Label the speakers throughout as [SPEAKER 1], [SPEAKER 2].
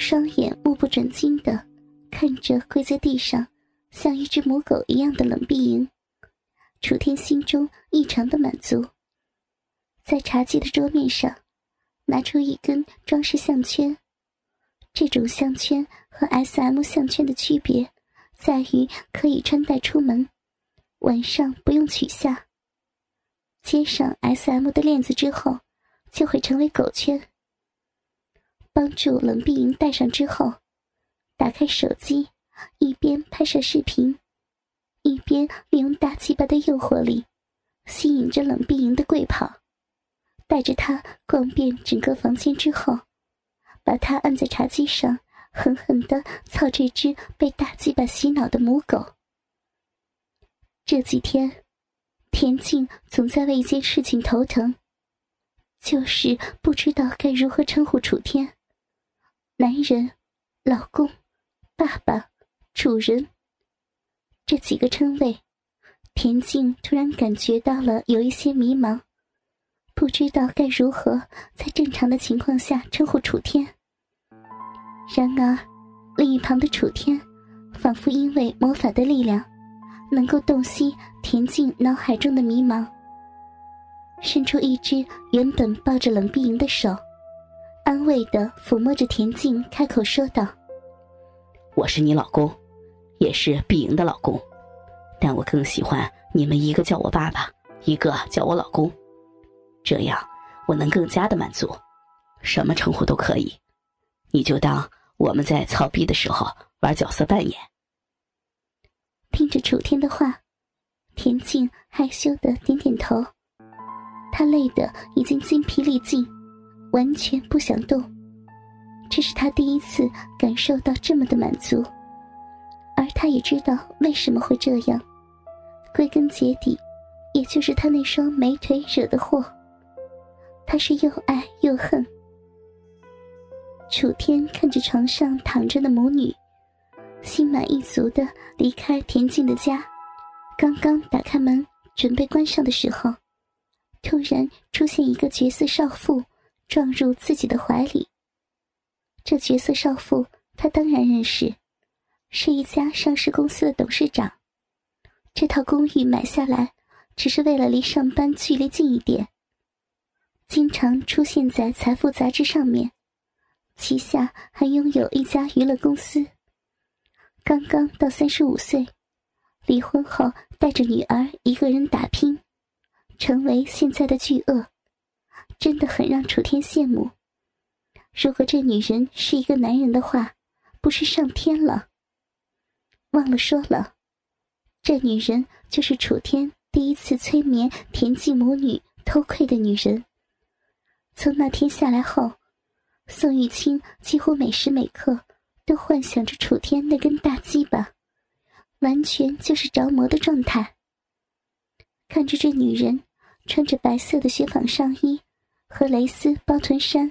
[SPEAKER 1] 双眼目不转睛的看着跪在地上像一只母狗一样的冷碧莹，楚天心中异常的满足。在茶几的桌面上，拿出一根装饰项圈。这种项圈和 S.M 项圈的区别在于可以穿戴出门，晚上不用取下。接上 S.M 的链子之后，就会成为狗圈。帮助冷碧莹戴上之后，打开手机，一边拍摄视频，一边利用大鸡巴的诱惑力，吸引着冷碧莹的跪跑，带着她逛遍整个房间之后，把她按在茶几上，狠狠的操这只被大鸡巴洗脑的母狗。这几天。田静总在为一件事情头疼，就是不知道该如何称呼楚天。男人、老公、爸爸、主人这几个称谓，田静突然感觉到了有一些迷茫，不知道该如何在正常的情况下称呼楚天。然而，另一旁的楚天，仿佛因为魔法的力量。能够洞悉田静脑海中的迷茫，伸出一只原本抱着冷碧莹的手，安慰的抚摸着田静，开口说道：“
[SPEAKER 2] 我是你老公，也是碧莹的老公，但我更喜欢你们一个叫我爸爸，一个叫我老公，这样我能更加的满足，什么称呼都可以，你就当我们在操逼的时候玩角色扮演。”
[SPEAKER 1] 听着楚天的话，田静害羞的点点头。她累得已经筋疲力尽，完全不想动。这是他第一次感受到这么的满足，而他也知道为什么会这样。归根结底，也就是他那双美腿惹的祸。他是又爱又恨。楚天看着床上躺着的母女。心满意足的离开田静的家，刚刚打开门准备关上的时候，突然出现一个绝色少妇，撞入自己的怀里。这绝色少妇他当然认识，是一家上市公司的董事长。这套公寓买下来，只是为了离上班距离近一点。经常出现在财富杂志上面，旗下还拥有一家娱乐公司。刚刚到三十五岁，离婚后带着女儿一个人打拼，成为现在的巨鳄，真的很让楚天羡慕。如果这女人是一个男人的话，不是上天了。忘了说了，这女人就是楚天第一次催眠田忌母女偷窥的女人。从那天下来后，宋玉清几乎每时每刻。都幻想着楚天那根大鸡巴，完全就是着魔的状态。看着这女人穿着白色的雪纺上衣和蕾丝包臀衫，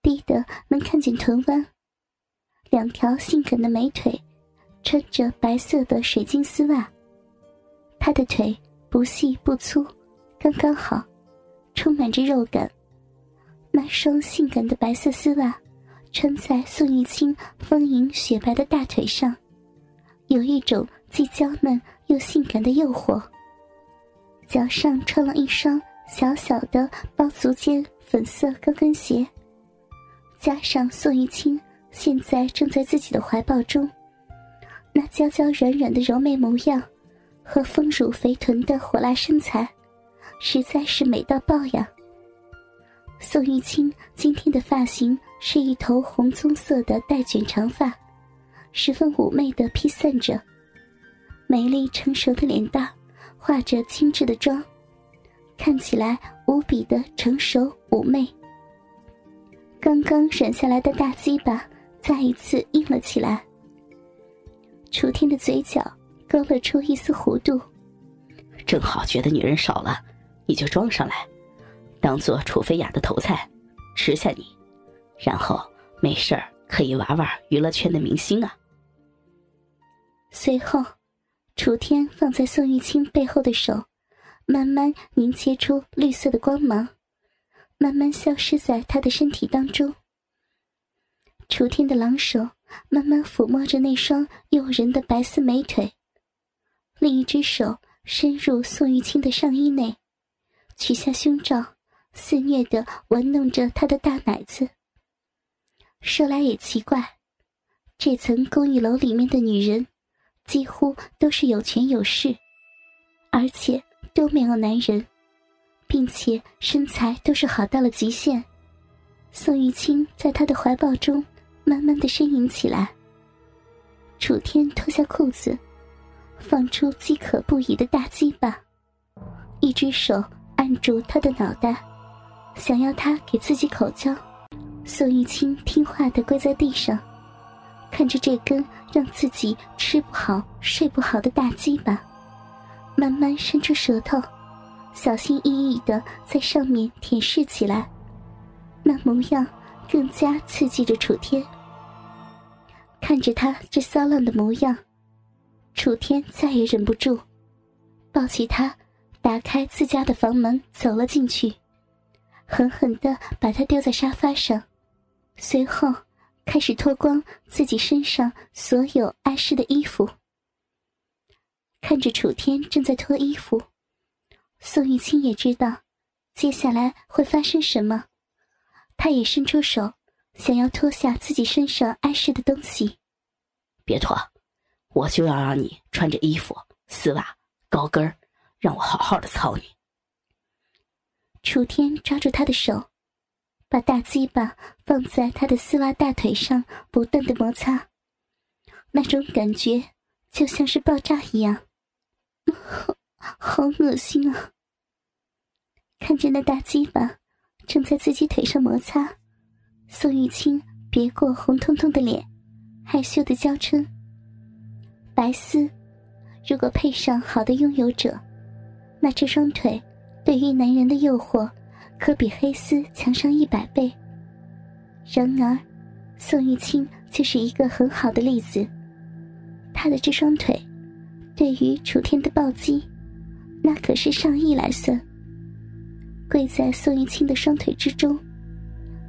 [SPEAKER 1] 低的能看见臀弯，两条性感的美腿，穿着白色的水晶丝袜。她的腿不细不粗，刚刚好，充满着肉感。那双性感的白色丝袜。穿在宋玉清丰盈雪白的大腿上，有一种既娇嫩又性感的诱惑。脚上穿了一双小小的包足尖粉色高跟鞋，加上宋玉清现在正在自己的怀抱中，那娇娇软软的柔媚模样和丰乳肥臀的火辣身材，实在是美到爆呀！宋玉清今天的发型是一头红棕色的带卷长发，十分妩媚的披散着，美丽成熟的脸蛋，化着精致的妆，看起来无比的成熟妩媚。刚刚软下来的大鸡巴再一次硬了起来。楚天的嘴角勾勒出一丝弧度，
[SPEAKER 2] 正好觉得女人少了，你就装上来。当做楚飞雅的头菜，吃下你，然后没事儿可以玩玩娱乐圈的明星啊。
[SPEAKER 1] 随后，楚天放在宋玉清背后的手，慢慢凝结出绿色的光芒，慢慢消失在他的身体当中。楚天的狼手慢慢抚摸着那双诱人的白丝美腿，另一只手伸入宋玉清的上衣内，取下胸罩，肆虐的玩弄着他的大奶子。说来也奇怪，这层公寓楼里面的女人，几乎都是有权有势，而且都没有男人，并且身材都是好到了极限。宋玉清在他的怀抱中。慢慢的呻吟起来。楚天脱下裤子，放出饥渴不已的大鸡巴，一只手按住他的脑袋，想要他给自己口交。宋玉清听话的跪在地上，看着这根让自己吃不好睡不好的大鸡巴，慢慢伸出舌头，小心翼翼的在上面舔舐起来，那模样更加刺激着楚天。看着他这骚浪的模样，楚天再也忍不住，抱起他，打开自家的房门走了进去，狠狠的把他丢在沙发上，随后开始脱光自己身上所有碍事的衣服。看着楚天正在脱衣服，宋玉清也知道接下来会发生什么，他也伸出手。想要脱下自己身上碍事的东西，
[SPEAKER 2] 别脱，我就要让你穿着衣服、丝袜、高跟儿，让我好好的操你。
[SPEAKER 1] 楚天抓住他的手，把大鸡巴放在他的丝袜大腿上，不断的摩擦，那种感觉就像是爆炸一样，好恶心啊！看着那大鸡巴正在自己腿上摩擦。宋玉清别过红彤彤的脸，害羞的娇嗔：“白丝，如果配上好的拥有者，那这双腿对于男人的诱惑，可比黑丝强上一百倍。然而，宋玉清就是一个很好的例子。他的这双腿，对于楚天的暴击，那可是上亿来算。跪在宋玉清的双腿之中。”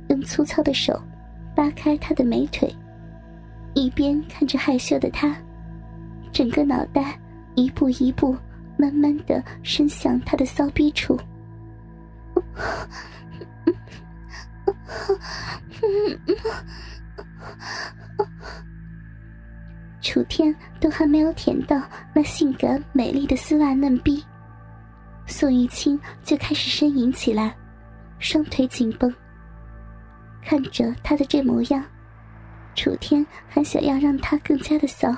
[SPEAKER 1] 用粗糙的手扒开他的美腿，一边看着害羞的他，整个脑袋一步一步慢慢的伸向他的骚逼处。楚天都还没有舔到那性感美丽的丝袜嫩逼，宋玉清就开始呻吟起来，双腿紧绷。看着他的这模样，楚天还想要让他更加的骚，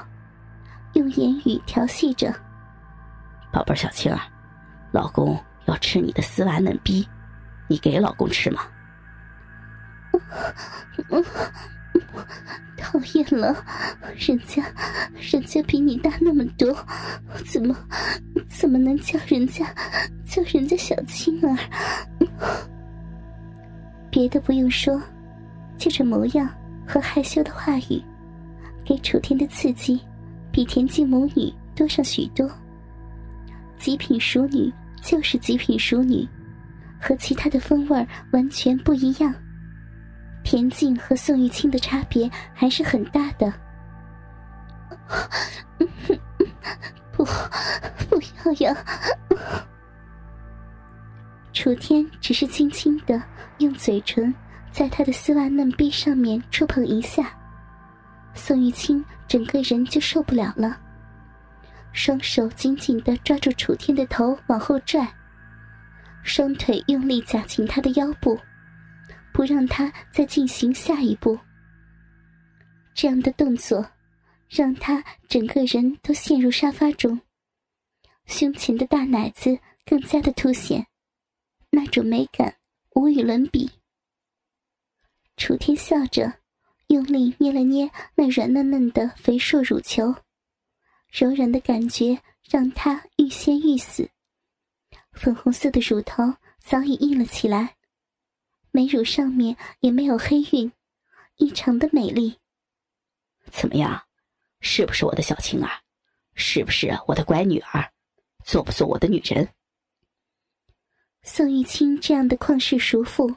[SPEAKER 1] 用言语调戏着：“
[SPEAKER 2] 宝贝小青儿，老公要吃你的丝袜嫩逼，你给老公吃吗？”
[SPEAKER 1] 讨厌了，人家，人家比你大那么多，怎么，怎么能叫人家，叫人家小青儿？别的不用说。就这模样和害羞的话语，给楚天的刺激，比田径母女多上许多。极品熟女就是极品熟女，和其他的风味完全不一样。田静和宋玉清的差别还是很大的。不，不要呀！楚天只是轻轻的用嘴唇。在他的丝袜嫩臂上面触碰一下，宋玉清整个人就受不了了，双手紧紧的抓住楚天的头往后拽，双腿用力夹紧他的腰部，不让他再进行下一步。这样的动作让他整个人都陷入沙发中，胸前的大奶子更加的凸显，那种美感无与伦比。楚天笑着，用力捏了捏那软嫩嫩的肥硕乳球，柔软的感觉让他欲仙欲死。粉红色的乳头早已硬了起来，美乳上面也没有黑晕，异常的美丽。
[SPEAKER 2] 怎么样，是不是我的小青儿？是不是我的乖女儿？做不做我的女人？
[SPEAKER 1] 宋玉清这样的旷世熟妇。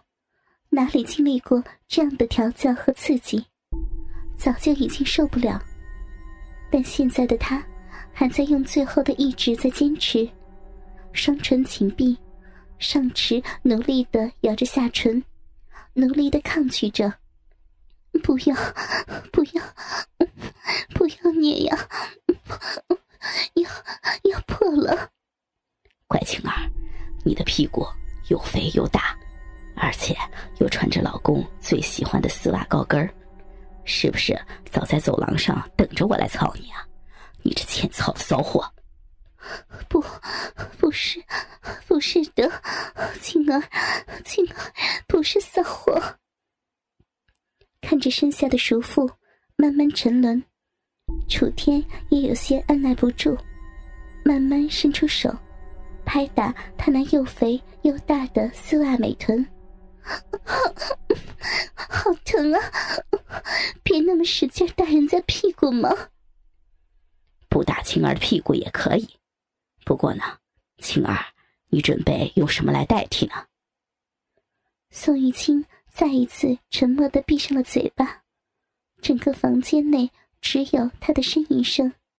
[SPEAKER 1] 哪里经历过这样的调教和刺激？早就已经受不了，但现在的她还在用最后的意志在坚持，双唇紧闭，上齿努力的咬着下唇，努力的抗拒着。不要，不要，不要捏呀！要要破了！
[SPEAKER 2] 乖青儿，你的屁股又肥又大，而且又穿着老公最喜欢的丝袜高跟儿，是不是早在走廊上等着我来操你啊？你这欠操的骚货！
[SPEAKER 1] 不，不是，是的，青儿，青儿，不是骚货。看着身下的叔父慢慢沉沦，楚天也有些按耐不住，慢慢伸出手，拍打他那又肥又大的丝袜美臀。好疼啊！别那么使劲打人家屁股嘛！
[SPEAKER 2] 不打青儿的屁股也可以，不过呢，青儿，你准备用什么来代替呢？
[SPEAKER 1] 宋玉清。再一次沉默的闭上了嘴巴，整个房间内只有他的呻吟声。